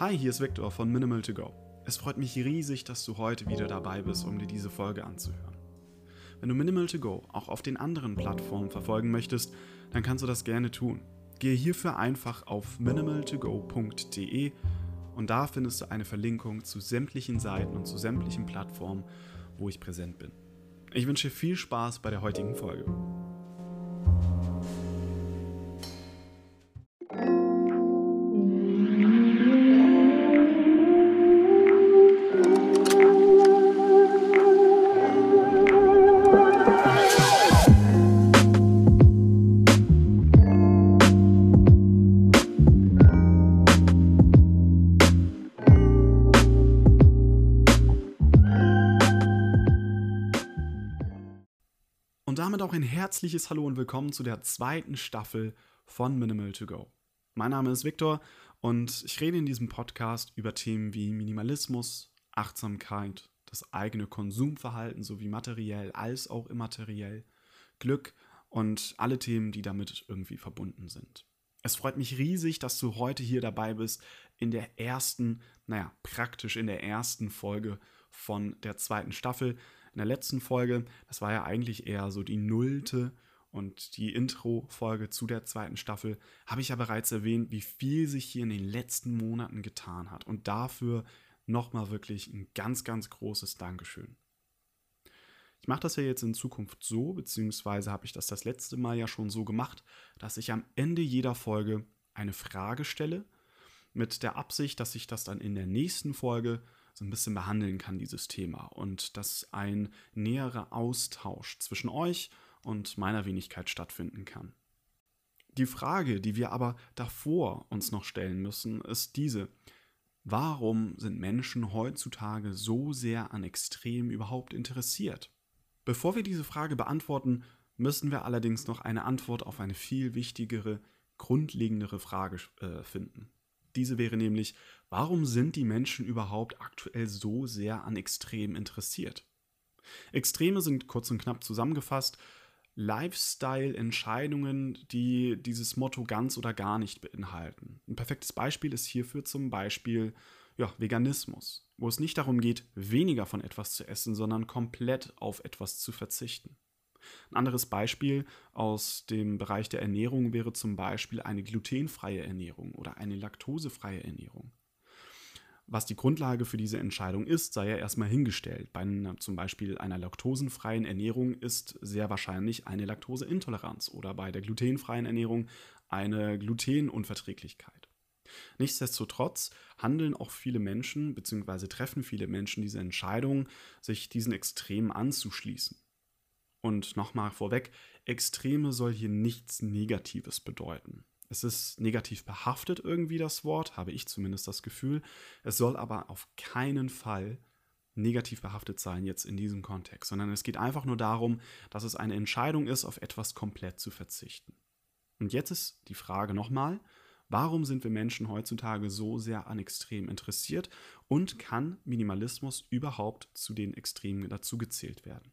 Hi, hier ist Victor von Minimal to Go. Es freut mich riesig, dass du heute wieder dabei bist, um dir diese Folge anzuhören. Wenn du Minimal to Go auch auf den anderen Plattformen verfolgen möchtest, dann kannst du das gerne tun. Gehe hierfür einfach auf minimaltogo.de und da findest du eine Verlinkung zu sämtlichen Seiten und zu sämtlichen Plattformen, wo ich präsent bin. Ich wünsche viel Spaß bei der heutigen Folge. Und damit auch ein herzliches Hallo und willkommen zu der zweiten Staffel von Minimal to Go. Mein Name ist Viktor und ich rede in diesem Podcast über Themen wie Minimalismus, Achtsamkeit, das eigene Konsumverhalten sowie materiell als auch immateriell, Glück und alle Themen, die damit irgendwie verbunden sind. Es freut mich riesig, dass du heute hier dabei bist in der ersten, naja, praktisch in der ersten Folge von der zweiten Staffel in der letzten Folge, das war ja eigentlich eher so die nullte und die Intro-Folge zu der zweiten Staffel, habe ich ja bereits erwähnt, wie viel sich hier in den letzten Monaten getan hat. Und dafür nochmal wirklich ein ganz, ganz großes Dankeschön. Ich mache das ja jetzt in Zukunft so, beziehungsweise habe ich das das letzte Mal ja schon so gemacht, dass ich am Ende jeder Folge eine Frage stelle, mit der Absicht, dass ich das dann in der nächsten Folge so ein bisschen behandeln kann, dieses Thema. Und dass ein näherer Austausch zwischen euch und meiner Wenigkeit stattfinden kann. Die Frage, die wir aber davor uns noch stellen müssen, ist diese. Warum sind Menschen heutzutage so sehr an Extrem überhaupt interessiert? Bevor wir diese Frage beantworten, müssen wir allerdings noch eine Antwort auf eine viel wichtigere, grundlegendere Frage äh, finden. Diese wäre nämlich, warum sind die Menschen überhaupt aktuell so sehr an Extremen interessiert? Extreme sind kurz und knapp zusammengefasst Lifestyle-Entscheidungen, die dieses Motto ganz oder gar nicht beinhalten. Ein perfektes Beispiel ist hierfür zum Beispiel ja, Veganismus, wo es nicht darum geht, weniger von etwas zu essen, sondern komplett auf etwas zu verzichten. Ein anderes Beispiel aus dem Bereich der Ernährung wäre zum Beispiel eine glutenfreie Ernährung oder eine laktosefreie Ernährung. Was die Grundlage für diese Entscheidung ist, sei ja erstmal hingestellt. Bei einer, zum Beispiel einer laktosenfreien Ernährung ist sehr wahrscheinlich eine Laktoseintoleranz oder bei der glutenfreien Ernährung eine Glutenunverträglichkeit. Nichtsdestotrotz handeln auch viele Menschen bzw. treffen viele Menschen diese Entscheidung, sich diesen Extremen anzuschließen. Und nochmal vorweg, Extreme soll hier nichts Negatives bedeuten. Es ist negativ behaftet irgendwie das Wort, habe ich zumindest das Gefühl. Es soll aber auf keinen Fall negativ behaftet sein jetzt in diesem Kontext, sondern es geht einfach nur darum, dass es eine Entscheidung ist, auf etwas komplett zu verzichten. Und jetzt ist die Frage nochmal, warum sind wir Menschen heutzutage so sehr an Extremen interessiert und kann Minimalismus überhaupt zu den Extremen dazugezählt werden?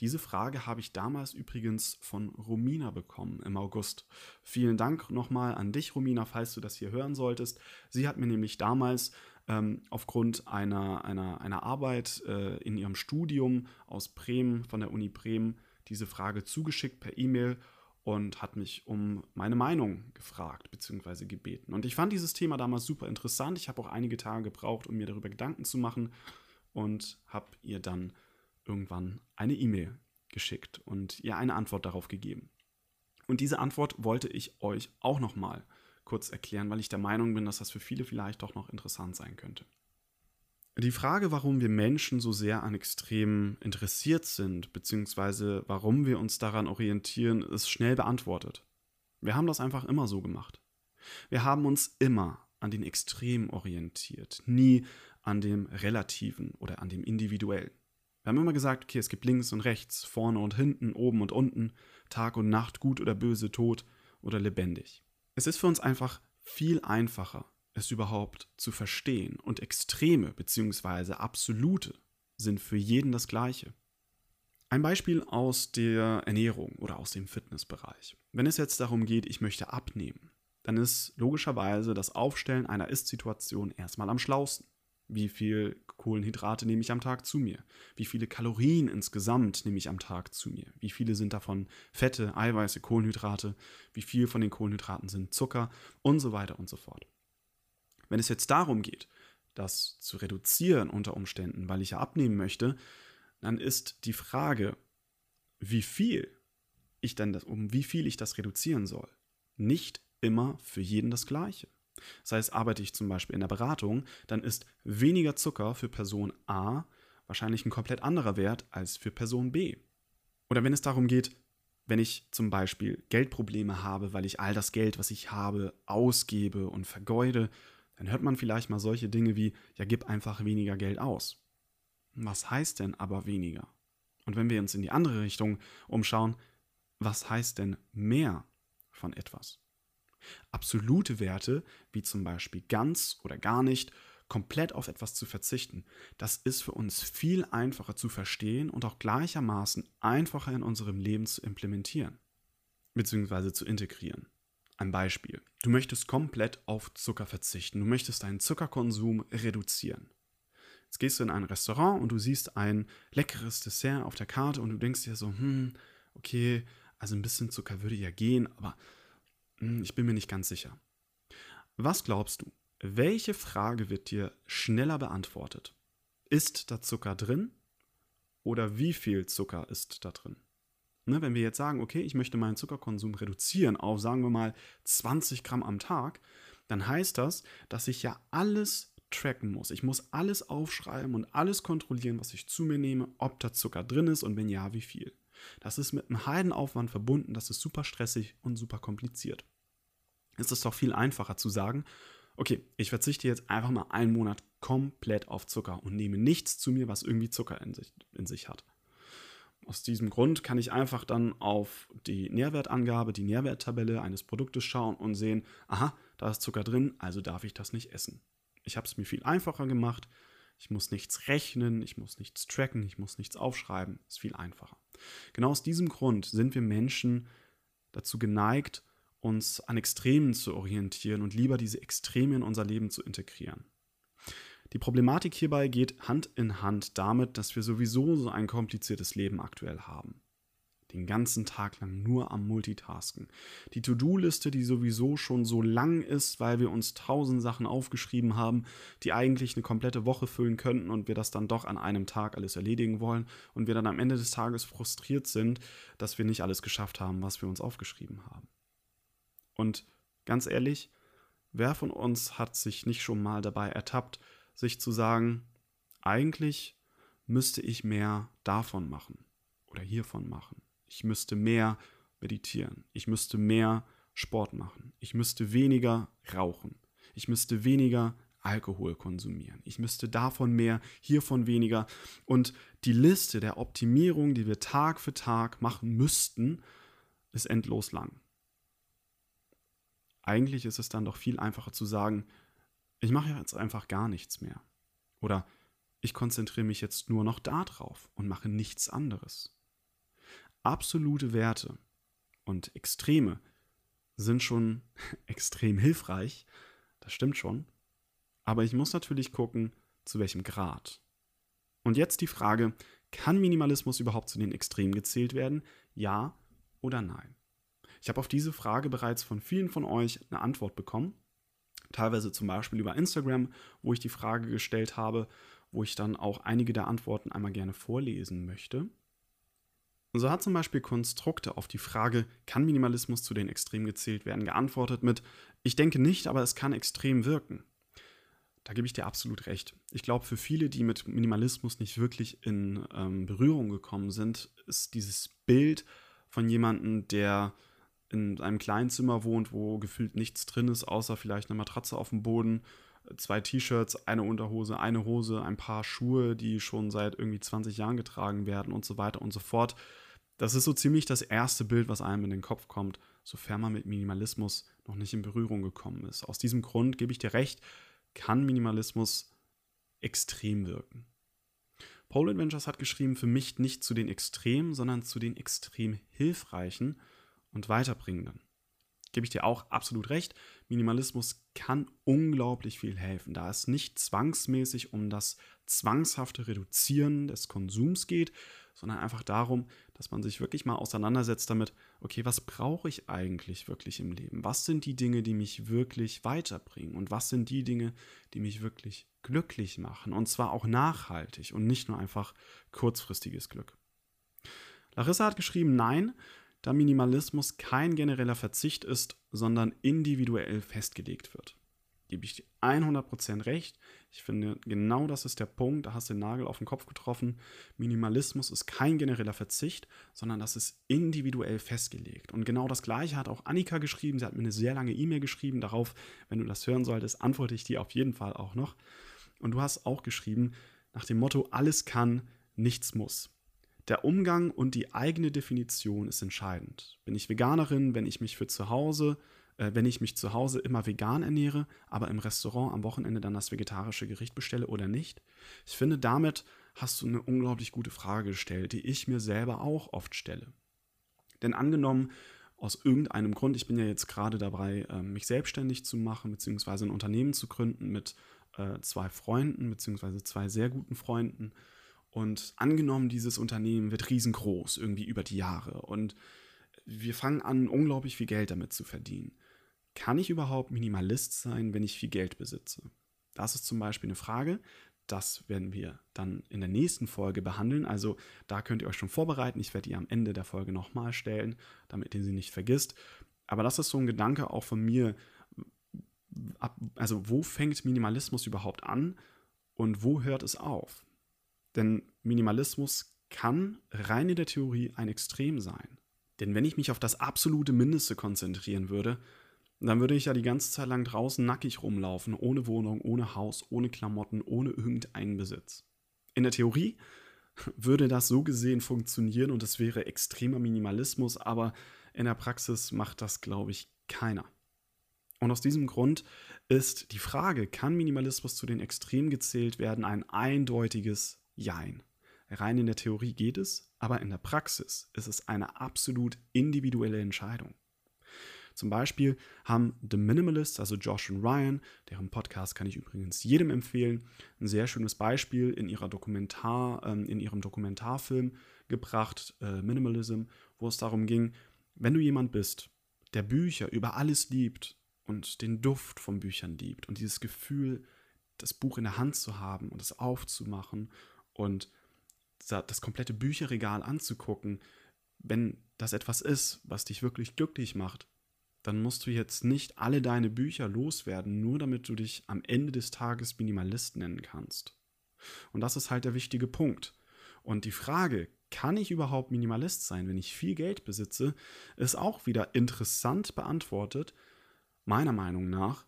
Diese Frage habe ich damals übrigens von Romina bekommen im August. Vielen Dank nochmal an dich, Romina, falls du das hier hören solltest. Sie hat mir nämlich damals ähm, aufgrund einer, einer, einer Arbeit äh, in ihrem Studium aus Bremen, von der Uni Bremen, diese Frage zugeschickt per E-Mail und hat mich um meine Meinung gefragt bzw. gebeten. Und ich fand dieses Thema damals super interessant. Ich habe auch einige Tage gebraucht, um mir darüber Gedanken zu machen und habe ihr dann irgendwann eine E-Mail geschickt und ihr eine Antwort darauf gegeben. Und diese Antwort wollte ich euch auch nochmal kurz erklären, weil ich der Meinung bin, dass das für viele vielleicht doch noch interessant sein könnte. Die Frage, warum wir Menschen so sehr an Extremen interessiert sind, beziehungsweise warum wir uns daran orientieren, ist schnell beantwortet. Wir haben das einfach immer so gemacht. Wir haben uns immer an den Extremen orientiert, nie an dem Relativen oder an dem Individuellen. Wir haben immer gesagt, okay, es gibt links und rechts, vorne und hinten, oben und unten, Tag und Nacht, gut oder böse, tot oder lebendig. Es ist für uns einfach viel einfacher, es überhaupt zu verstehen und Extreme bzw. Absolute sind für jeden das gleiche. Ein Beispiel aus der Ernährung oder aus dem Fitnessbereich. Wenn es jetzt darum geht, ich möchte abnehmen, dann ist logischerweise das Aufstellen einer Ist-Situation erstmal am schlausten. Wie viel Kohlenhydrate nehme ich am Tag zu mir? Wie viele Kalorien insgesamt nehme ich am Tag zu mir? Wie viele sind davon Fette, Eiweiße, Kohlenhydrate? Wie viel von den Kohlenhydraten sind Zucker? Und so weiter und so fort. Wenn es jetzt darum geht, das zu reduzieren unter Umständen, weil ich ja abnehmen möchte, dann ist die Frage, wie viel ich dann das, um wie viel ich das reduzieren soll, nicht immer für jeden das gleiche. Das heißt, arbeite ich zum Beispiel in der Beratung, dann ist weniger Zucker für Person A wahrscheinlich ein komplett anderer Wert als für Person B. Oder wenn es darum geht, wenn ich zum Beispiel Geldprobleme habe, weil ich all das Geld, was ich habe, ausgebe und vergeude, dann hört man vielleicht mal solche Dinge wie, ja, gib einfach weniger Geld aus. Was heißt denn aber weniger? Und wenn wir uns in die andere Richtung umschauen, was heißt denn mehr von etwas? Absolute Werte, wie zum Beispiel ganz oder gar nicht, komplett auf etwas zu verzichten, das ist für uns viel einfacher zu verstehen und auch gleichermaßen einfacher in unserem Leben zu implementieren bzw. zu integrieren. Ein Beispiel. Du möchtest komplett auf Zucker verzichten. Du möchtest deinen Zuckerkonsum reduzieren. Jetzt gehst du in ein Restaurant und du siehst ein leckeres Dessert auf der Karte und du denkst dir so, hm, okay, also ein bisschen Zucker würde ja gehen, aber ich bin mir nicht ganz sicher. Was glaubst du? Welche Frage wird dir schneller beantwortet? Ist da Zucker drin? Oder wie viel Zucker ist da drin? Ne, wenn wir jetzt sagen, okay, ich möchte meinen Zuckerkonsum reduzieren auf, sagen wir mal, 20 Gramm am Tag, dann heißt das, dass ich ja alles tracken muss. Ich muss alles aufschreiben und alles kontrollieren, was ich zu mir nehme, ob da Zucker drin ist und wenn ja, wie viel. Das ist mit einem Heidenaufwand verbunden, das ist super stressig und super kompliziert. Es ist doch viel einfacher zu sagen, okay, ich verzichte jetzt einfach mal einen Monat komplett auf Zucker und nehme nichts zu mir, was irgendwie Zucker in sich, in sich hat. Aus diesem Grund kann ich einfach dann auf die Nährwertangabe, die Nährwerttabelle eines Produktes schauen und sehen, aha, da ist Zucker drin, also darf ich das nicht essen. Ich habe es mir viel einfacher gemacht. Ich muss nichts rechnen, ich muss nichts tracken, ich muss nichts aufschreiben. Ist viel einfacher. Genau aus diesem Grund sind wir Menschen dazu geneigt, uns an Extremen zu orientieren und lieber diese Extreme in unser Leben zu integrieren. Die Problematik hierbei geht Hand in Hand damit, dass wir sowieso so ein kompliziertes Leben aktuell haben den ganzen Tag lang nur am Multitasken. Die To-Do-Liste, die sowieso schon so lang ist, weil wir uns tausend Sachen aufgeschrieben haben, die eigentlich eine komplette Woche füllen könnten und wir das dann doch an einem Tag alles erledigen wollen und wir dann am Ende des Tages frustriert sind, dass wir nicht alles geschafft haben, was wir uns aufgeschrieben haben. Und ganz ehrlich, wer von uns hat sich nicht schon mal dabei ertappt, sich zu sagen, eigentlich müsste ich mehr davon machen oder hiervon machen. Ich müsste mehr meditieren. Ich müsste mehr Sport machen. Ich müsste weniger rauchen. Ich müsste weniger Alkohol konsumieren. Ich müsste davon mehr, hiervon weniger. Und die Liste der Optimierung, die wir Tag für Tag machen müssten, ist endlos lang. Eigentlich ist es dann doch viel einfacher zu sagen, ich mache jetzt einfach gar nichts mehr. Oder ich konzentriere mich jetzt nur noch darauf und mache nichts anderes absolute Werte und Extreme sind schon extrem hilfreich, das stimmt schon, aber ich muss natürlich gucken, zu welchem Grad. Und jetzt die Frage, kann Minimalismus überhaupt zu den Extremen gezählt werden? Ja oder nein? Ich habe auf diese Frage bereits von vielen von euch eine Antwort bekommen. Teilweise zum Beispiel über Instagram, wo ich die Frage gestellt habe, wo ich dann auch einige der Antworten einmal gerne vorlesen möchte. So hat zum Beispiel Konstrukte auf die Frage, kann Minimalismus zu den Extremen gezählt werden, geantwortet mit, ich denke nicht, aber es kann extrem wirken. Da gebe ich dir absolut recht. Ich glaube, für viele, die mit Minimalismus nicht wirklich in ähm, Berührung gekommen sind, ist dieses Bild von jemandem, der in einem kleinen Zimmer wohnt, wo gefühlt nichts drin ist, außer vielleicht eine Matratze auf dem Boden, zwei T-Shirts, eine Unterhose, eine Hose, ein paar Schuhe, die schon seit irgendwie 20 Jahren getragen werden und so weiter und so fort. Das ist so ziemlich das erste Bild, was einem in den Kopf kommt, sofern man mit Minimalismus noch nicht in Berührung gekommen ist. Aus diesem Grund gebe ich dir recht, kann Minimalismus extrem wirken. Pole Adventures hat geschrieben, für mich nicht zu den Extremen, sondern zu den extrem hilfreichen und weiterbringenden. Gebe ich dir auch absolut recht. Minimalismus kann unglaublich viel helfen, da es nicht zwangsmäßig um das zwangshafte Reduzieren des Konsums geht, sondern einfach darum, dass man sich wirklich mal auseinandersetzt damit, okay, was brauche ich eigentlich wirklich im Leben? Was sind die Dinge, die mich wirklich weiterbringen? Und was sind die Dinge, die mich wirklich glücklich machen? Und zwar auch nachhaltig und nicht nur einfach kurzfristiges Glück. Larissa hat geschrieben, nein, da Minimalismus kein genereller Verzicht ist, sondern individuell festgelegt wird. Gebe ich dir 100% recht. Ich finde, genau das ist der Punkt. Da hast du den Nagel auf den Kopf getroffen. Minimalismus ist kein genereller Verzicht, sondern das ist individuell festgelegt. Und genau das Gleiche hat auch Annika geschrieben. Sie hat mir eine sehr lange E-Mail geschrieben. Darauf, wenn du das hören solltest, antworte ich dir auf jeden Fall auch noch. Und du hast auch geschrieben, nach dem Motto: alles kann, nichts muss. Der Umgang und die eigene Definition ist entscheidend. Bin ich Veganerin, wenn ich mich für zu Hause, äh, wenn ich mich zu Hause immer vegan ernähre, aber im Restaurant am Wochenende dann das vegetarische Gericht bestelle oder nicht? Ich finde, damit hast du eine unglaublich gute Frage gestellt, die ich mir selber auch oft stelle. Denn angenommen, aus irgendeinem Grund, ich bin ja jetzt gerade dabei, ähm, mich selbstständig zu machen, beziehungsweise ein Unternehmen zu gründen mit äh, zwei Freunden, beziehungsweise zwei sehr guten Freunden. Und angenommen, dieses Unternehmen wird riesengroß, irgendwie über die Jahre. Und wir fangen an, unglaublich viel Geld damit zu verdienen. Kann ich überhaupt Minimalist sein, wenn ich viel Geld besitze? Das ist zum Beispiel eine Frage. Das werden wir dann in der nächsten Folge behandeln. Also da könnt ihr euch schon vorbereiten. Ich werde die am Ende der Folge nochmal stellen, damit ihr sie nicht vergisst. Aber das ist so ein Gedanke auch von mir. Also wo fängt Minimalismus überhaupt an und wo hört es auf? Denn Minimalismus kann rein in der Theorie ein Extrem sein. Denn wenn ich mich auf das absolute Mindeste konzentrieren würde, dann würde ich ja die ganze Zeit lang draußen nackig rumlaufen, ohne Wohnung, ohne Haus, ohne Klamotten, ohne irgendeinen Besitz. In der Theorie würde das so gesehen funktionieren und es wäre extremer Minimalismus, aber in der Praxis macht das, glaube ich, keiner. Und aus diesem Grund ist die Frage, kann Minimalismus zu den Extremen gezählt werden, ein eindeutiges Jein. Rein in der Theorie geht es, aber in der Praxis ist es eine absolut individuelle Entscheidung. Zum Beispiel haben The Minimalists, also Josh und Ryan, deren Podcast kann ich übrigens jedem empfehlen, ein sehr schönes Beispiel in, ihrer Dokumentar, äh, in ihrem Dokumentarfilm gebracht, äh, Minimalism, wo es darum ging, wenn du jemand bist, der Bücher über alles liebt und den Duft von Büchern liebt und dieses Gefühl, das Buch in der Hand zu haben und es aufzumachen und das komplette Bücherregal anzugucken, wenn das etwas ist, was dich wirklich glücklich macht, dann musst du jetzt nicht alle deine Bücher loswerden, nur damit du dich am Ende des Tages Minimalist nennen kannst. Und das ist halt der wichtige Punkt. Und die Frage, kann ich überhaupt Minimalist sein, wenn ich viel Geld besitze, ist auch wieder interessant beantwortet, meiner Meinung nach,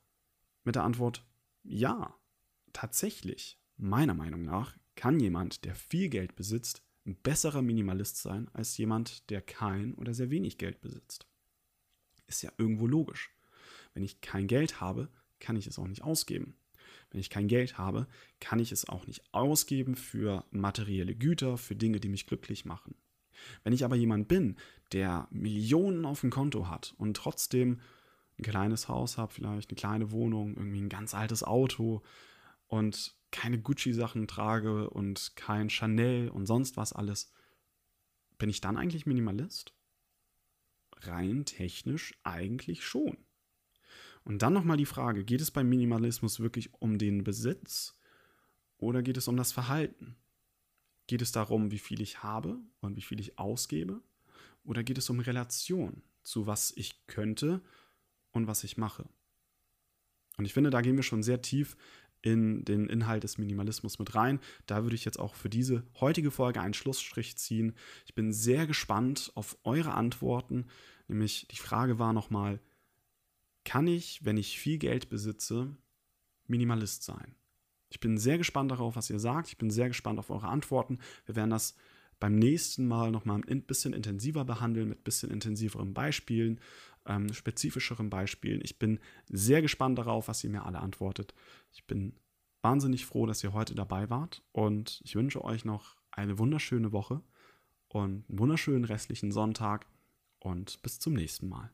mit der Antwort ja, tatsächlich, meiner Meinung nach kann jemand, der viel Geld besitzt, ein besserer Minimalist sein als jemand, der kein oder sehr wenig Geld besitzt. Ist ja irgendwo logisch. Wenn ich kein Geld habe, kann ich es auch nicht ausgeben. Wenn ich kein Geld habe, kann ich es auch nicht ausgeben für materielle Güter, für Dinge, die mich glücklich machen. Wenn ich aber jemand bin, der Millionen auf dem Konto hat und trotzdem ein kleines Haus habe, vielleicht eine kleine Wohnung, irgendwie ein ganz altes Auto und keine Gucci-Sachen trage und kein Chanel und sonst was alles, bin ich dann eigentlich Minimalist? Rein technisch eigentlich schon. Und dann nochmal die Frage, geht es beim Minimalismus wirklich um den Besitz oder geht es um das Verhalten? Geht es darum, wie viel ich habe und wie viel ich ausgebe? Oder geht es um Relation zu was ich könnte und was ich mache? Und ich finde, da gehen wir schon sehr tief in den Inhalt des Minimalismus mit rein. Da würde ich jetzt auch für diese heutige Folge einen Schlussstrich ziehen. Ich bin sehr gespannt auf eure Antworten. Nämlich die Frage war nochmal, kann ich, wenn ich viel Geld besitze, Minimalist sein? Ich bin sehr gespannt darauf, was ihr sagt. Ich bin sehr gespannt auf eure Antworten. Wir werden das beim nächsten Mal nochmal ein bisschen intensiver behandeln, mit ein bisschen intensiveren Beispielen, ähm, spezifischeren Beispielen. Ich bin sehr gespannt darauf, was ihr mir alle antwortet. Ich bin wahnsinnig froh, dass ihr heute dabei wart und ich wünsche euch noch eine wunderschöne Woche und einen wunderschönen restlichen Sonntag und bis zum nächsten Mal.